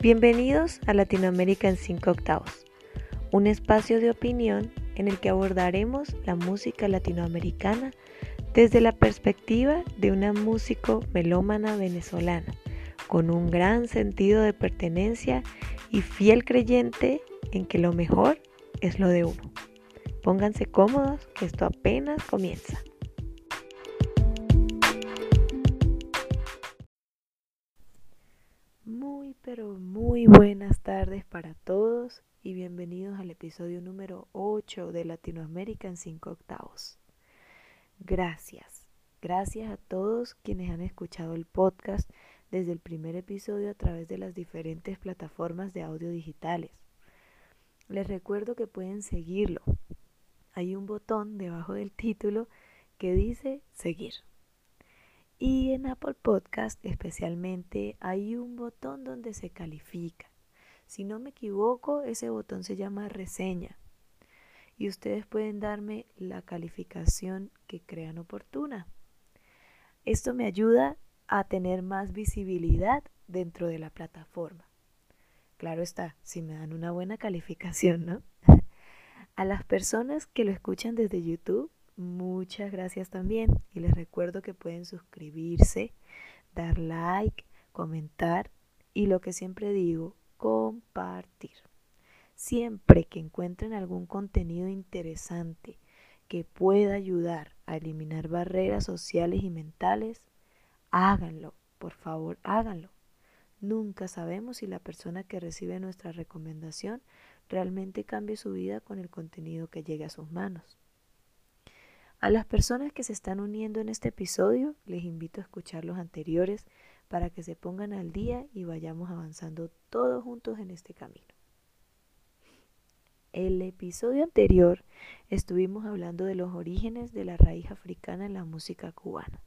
Bienvenidos a Latinoamérica en 5 octavos, un espacio de opinión en el que abordaremos la música latinoamericana desde la perspectiva de una músico melómana venezolana, con un gran sentido de pertenencia y fiel creyente en que lo mejor es lo de uno. Pónganse cómodos, que esto apenas comienza. Pero muy buenas tardes para todos y bienvenidos al episodio número 8 de Latinoamérica en 5 octavos. Gracias, gracias a todos quienes han escuchado el podcast desde el primer episodio a través de las diferentes plataformas de audio digitales. Les recuerdo que pueden seguirlo. Hay un botón debajo del título que dice seguir. Y en Apple Podcast especialmente hay un botón donde se califica. Si no me equivoco, ese botón se llama reseña. Y ustedes pueden darme la calificación que crean oportuna. Esto me ayuda a tener más visibilidad dentro de la plataforma. Claro está, si me dan una buena calificación, ¿no? A las personas que lo escuchan desde YouTube, muchas gracias también. Y les recuerdo que pueden suscribirse, dar like, comentar y lo que siempre digo, compartir. Siempre que encuentren algún contenido interesante que pueda ayudar a eliminar barreras sociales y mentales, háganlo, por favor, háganlo. Nunca sabemos si la persona que recibe nuestra recomendación realmente cambie su vida con el contenido que llegue a sus manos. A las personas que se están uniendo en este episodio, les invito a escuchar los anteriores para que se pongan al día y vayamos avanzando todos juntos en este camino. El episodio anterior estuvimos hablando de los orígenes de la raíz africana en la música cubana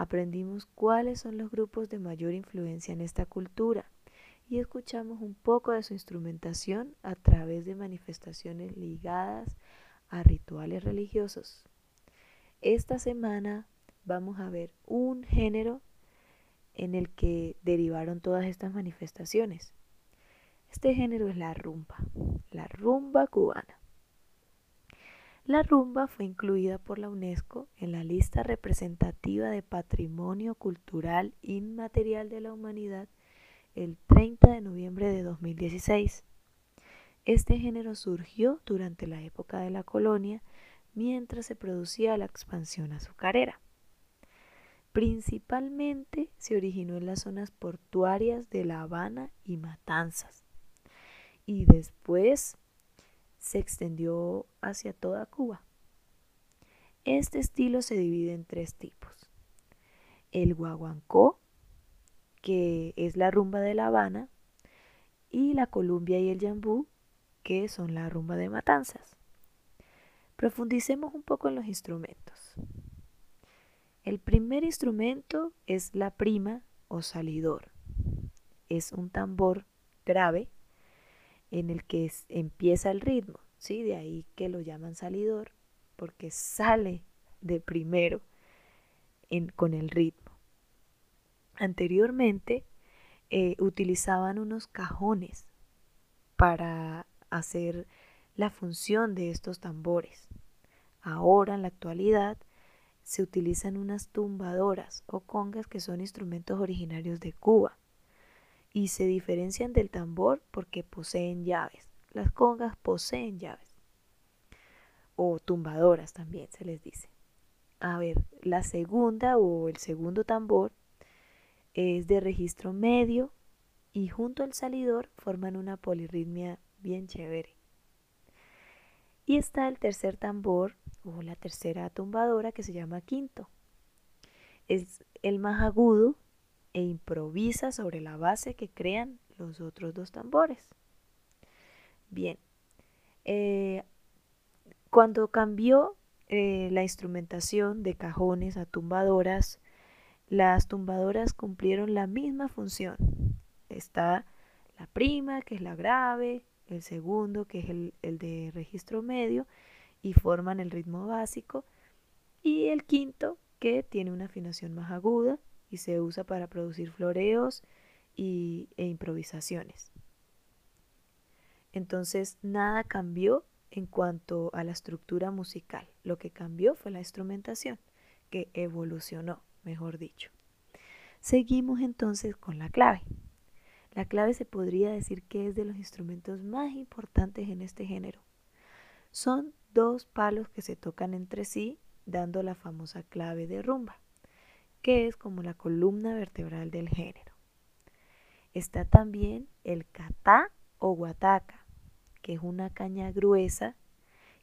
aprendimos cuáles son los grupos de mayor influencia en esta cultura y escuchamos un poco de su instrumentación a través de manifestaciones ligadas a rituales religiosos. Esta semana vamos a ver un género en el que derivaron todas estas manifestaciones. Este género es la rumba, la rumba cubana. La rumba fue incluida por la UNESCO en la lista representativa de Patrimonio Cultural Inmaterial de la Humanidad el 30 de noviembre de 2016. Este género surgió durante la época de la colonia mientras se producía la expansión azucarera. Principalmente se originó en las zonas portuarias de La Habana y Matanzas y después se extendió hacia toda Cuba. Este estilo se divide en tres tipos. El guaguancó, que es la rumba de La Habana, y la columbia y el yambú, que son la rumba de Matanzas. Profundicemos un poco en los instrumentos. El primer instrumento es la prima o salidor. Es un tambor grave en el que empieza el ritmo, ¿sí? De ahí que lo llaman salidor, porque sale de primero con el ritmo. Anteriormente eh, utilizaban unos cajones para hacer la función de estos tambores. Ahora, en la actualidad, se utilizan unas tumbadoras o congas que son instrumentos originarios de Cuba y se diferencian del tambor porque poseen llaves. Las congas poseen llaves. O tumbadoras también se les dice. A ver, la segunda o el segundo tambor es de registro medio y junto al salidor forman una polirritmia bien chévere. Y está el tercer tambor o la tercera tumbadora que se llama quinto. Es el más agudo e improvisa sobre la base que crean los otros dos tambores. Bien, eh, cuando cambió eh, la instrumentación de cajones a tumbadoras, las tumbadoras cumplieron la misma función. Está la prima, que es la grave, el segundo, que es el, el de registro medio, y forman el ritmo básico, y el quinto, que tiene una afinación más aguda y se usa para producir floreos y, e improvisaciones. Entonces nada cambió en cuanto a la estructura musical. Lo que cambió fue la instrumentación, que evolucionó, mejor dicho. Seguimos entonces con la clave. La clave se podría decir que es de los instrumentos más importantes en este género. Son dos palos que se tocan entre sí, dando la famosa clave de rumba, que es como la columna vertebral del género. Está también el catá o guataca, que es una caña gruesa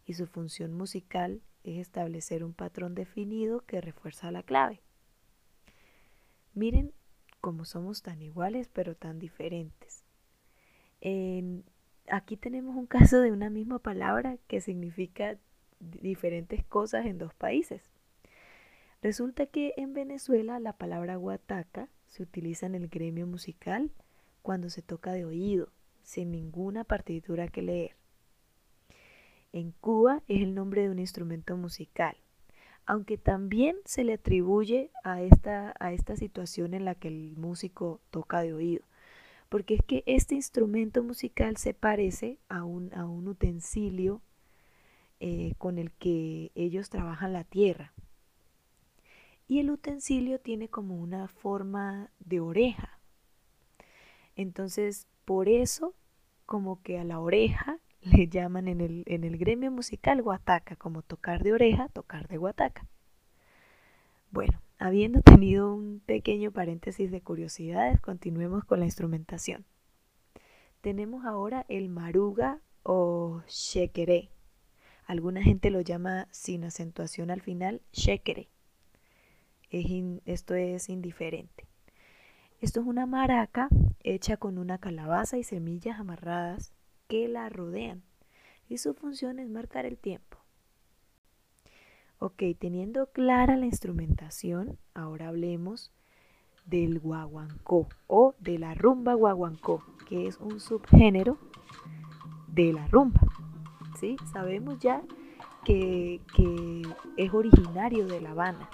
y su función musical es establecer un patrón definido que refuerza la clave. Miren cómo somos tan iguales pero tan diferentes. aquí tenemos un caso de una misma palabra que significa diferentes cosas en dos países. Resulta que en Venezuela la palabra guataca se utiliza en el gremio musical cuando se toca de oído, sin ninguna partitura que leer. En Cuba es el nombre de un instrumento musical, aunque también se le atribuye a esta, a esta situación en la que el músico toca de oído, porque es que este instrumento musical se parece a un, a un utensilio eh, con el que ellos trabajan la tierra. Y el utensilio tiene como una forma de oreja, entonces, por eso, como que a la oreja le llaman en el, en el gremio musical guataca, como tocar de oreja, tocar de guataca. Bueno, habiendo tenido un pequeño paréntesis de curiosidades, continuemos con la instrumentación. Tenemos ahora el maruga o shekere. Alguna gente lo llama sin acentuación al final shekere. esto es indiferente. Esto es una maraca hecha con una calabaza y semillas amarradas que la rodean y su función es marcar el tiempo. Ok, teniendo clara la instrumentación, ahora hablemos del guaguancó o de la rumba guaguancó, que es un subgénero de la rumba. ¿Sí? Sabemos ya que, que es originario de La Habana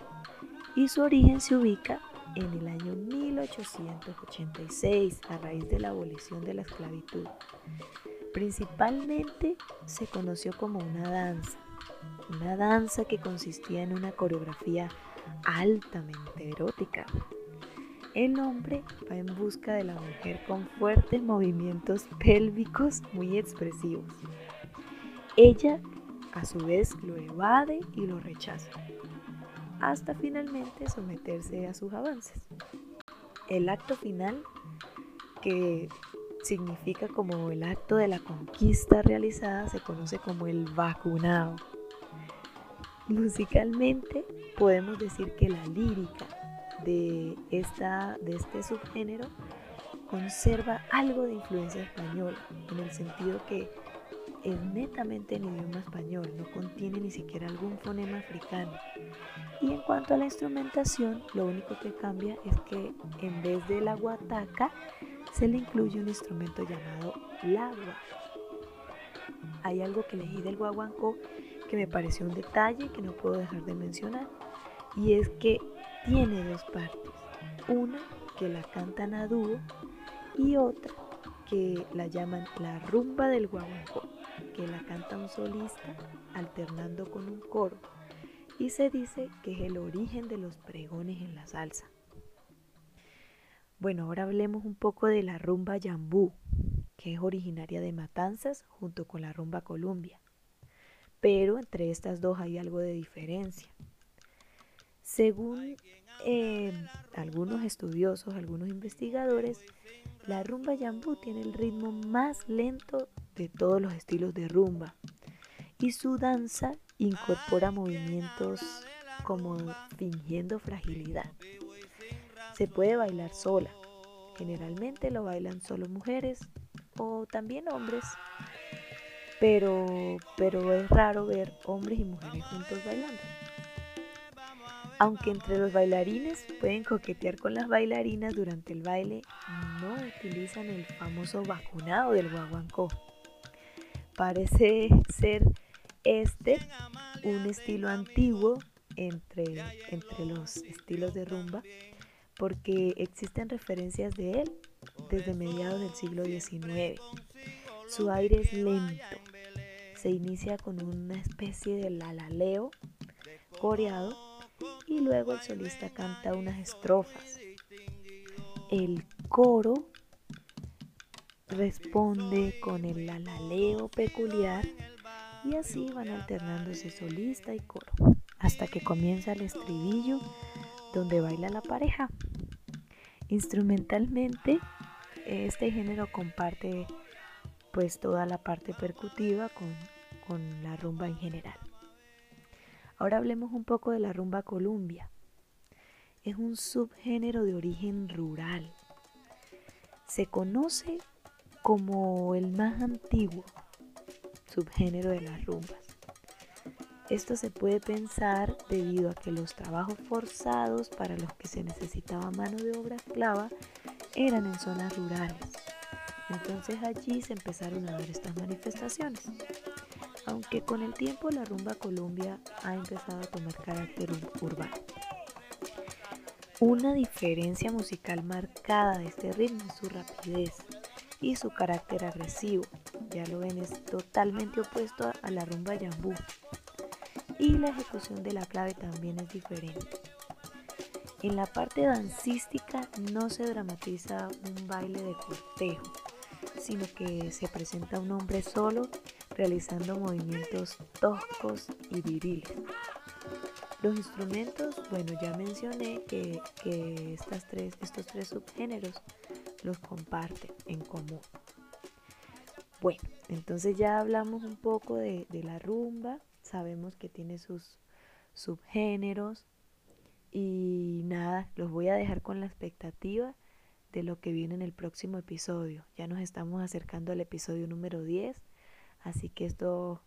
y su origen se ubica en el año 1886 a raíz de la abolición de la esclavitud. Principalmente se conoció como una danza, una danza que consistía en una coreografía altamente erótica. El hombre va en busca de la mujer con fuertes movimientos pélvicos muy expresivos. Ella a su vez lo evade y lo rechaza hasta finalmente someterse a sus avances. El acto final, que significa como el acto de la conquista realizada, se conoce como el vacunado. Musicalmente podemos decir que la lírica de, esta, de este subgénero conserva algo de influencia española, en el sentido que es netamente en idioma español, no contiene ni siquiera algún fonema africano. Y en cuanto a la instrumentación, lo único que cambia es que en vez de la guataca se le incluye un instrumento llamado lagua. Hay algo que elegí del guaguancó que me pareció un detalle que no puedo dejar de mencionar y es que tiene dos partes. Una que la cantan a dúo y otra que la llaman la rumba del guaguancó que la canta un solista alternando con un coro y se dice que es el origen de los pregones en la salsa. Bueno, ahora hablemos un poco de la rumba yambú, que es originaria de Matanzas junto con la rumba Columbia. Pero entre estas dos hay algo de diferencia. Según eh, algunos estudiosos, algunos investigadores, la rumba yambú tiene el ritmo más lento de todos los estilos de rumba y su danza incorpora movimientos como fingiendo fragilidad. Se puede bailar sola, generalmente lo bailan solo mujeres o también hombres, pero, pero es raro ver hombres y mujeres juntos bailando. Aunque entre los bailarines pueden coquetear con las bailarinas durante el baile, no utilizan el famoso vacunado del guaguancó. Parece ser este un estilo antiguo entre, entre los estilos de rumba porque existen referencias de él desde mediados del siglo XIX. Su aire es lento. Se inicia con una especie de lalaleo coreado y luego el solista canta unas estrofas. El coro responde con el lalaleo peculiar y así van alternándose solista y coro hasta que comienza el estribillo donde baila la pareja. Instrumentalmente, este género comparte pues toda la parte percutiva con, con la rumba en general. Ahora hablemos un poco de la rumba columbia. Es un subgénero de origen rural. Se conoce como el más antiguo subgénero de las rumbas. Esto se puede pensar debido a que los trabajos forzados para los que se necesitaba mano de obra esclava eran en zonas rurales. Entonces allí se empezaron a dar estas manifestaciones. Aunque con el tiempo la rumba Colombia ha empezado a tomar carácter urbano. Una diferencia musical marcada de este ritmo es su rapidez y su carácter agresivo. Ya lo ven, es totalmente opuesto a la rumba yambú. Y la ejecución de la clave también es diferente. En la parte dancística no se dramatiza un baile de cortejo, sino que se presenta un hombre solo realizando movimientos toscos y viriles. Los instrumentos, bueno, ya mencioné que, estas tres, estos tres subgéneros los comparten en común. Bueno, entonces ya hablamos un poco de, de la rumba, sabemos que tiene sus subgéneros y nada, los voy a dejar con la expectativa de lo que viene en el próximo episodio. Ya nos estamos acercando al episodio número 10, así que esto,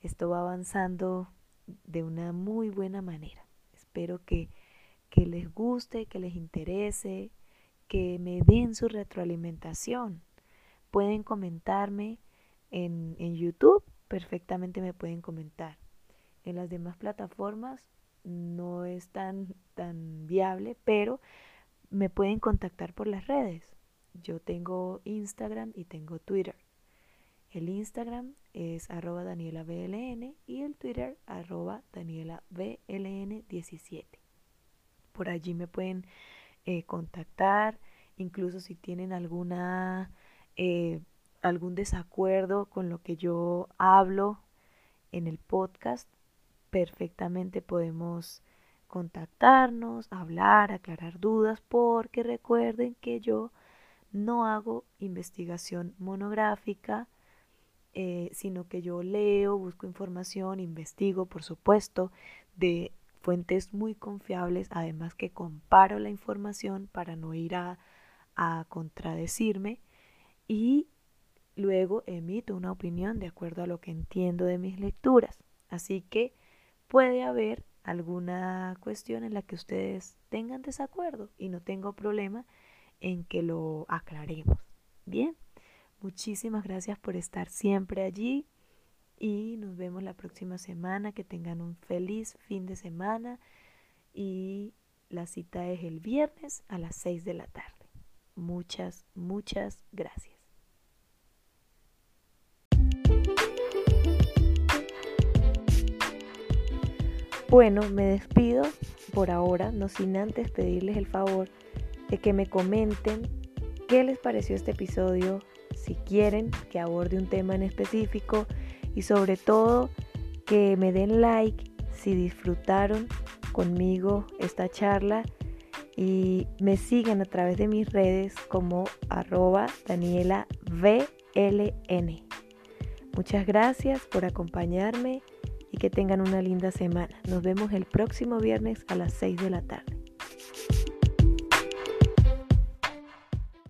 esto va avanzando de una muy buena manera. Espero que, que les guste, que les interese, que me den su retroalimentación. Pueden comentarme en, en YouTube, perfectamente me pueden comentar. En las demás plataformas no es tan, tan viable, pero me pueden contactar por las redes. Yo tengo Instagram y tengo Twitter. El Instagram es arroba danielabln y el Twitter arroba danielabln17. Por allí me pueden eh, contactar, incluso si tienen alguna, eh, algún desacuerdo con lo que yo hablo en el podcast, perfectamente podemos contactarnos, hablar, aclarar dudas, porque recuerden que yo no hago investigación monográfica, eh, sino que yo leo, busco información, investigo, por supuesto, de fuentes muy confiables, además que comparo la información para no ir a, a contradecirme y luego emito una opinión de acuerdo a lo que entiendo de mis lecturas. Así que puede haber alguna cuestión en la que ustedes tengan desacuerdo y no tengo problema en que lo aclaremos. Bien, muchísimas gracias por estar siempre allí y nos vemos la próxima semana. Que tengan un feliz fin de semana y la cita es el viernes a las 6 de la tarde. Muchas, muchas gracias. Bueno, me despido por ahora, no sin antes pedirles el favor de que me comenten qué les pareció este episodio, si quieren que aborde un tema en específico y sobre todo que me den like si disfrutaron conmigo esta charla y me sigan a través de mis redes como arroba Daniela. Muchas gracias por acompañarme y que tengan una linda semana. Nos vemos el próximo viernes a las 6 de la tarde.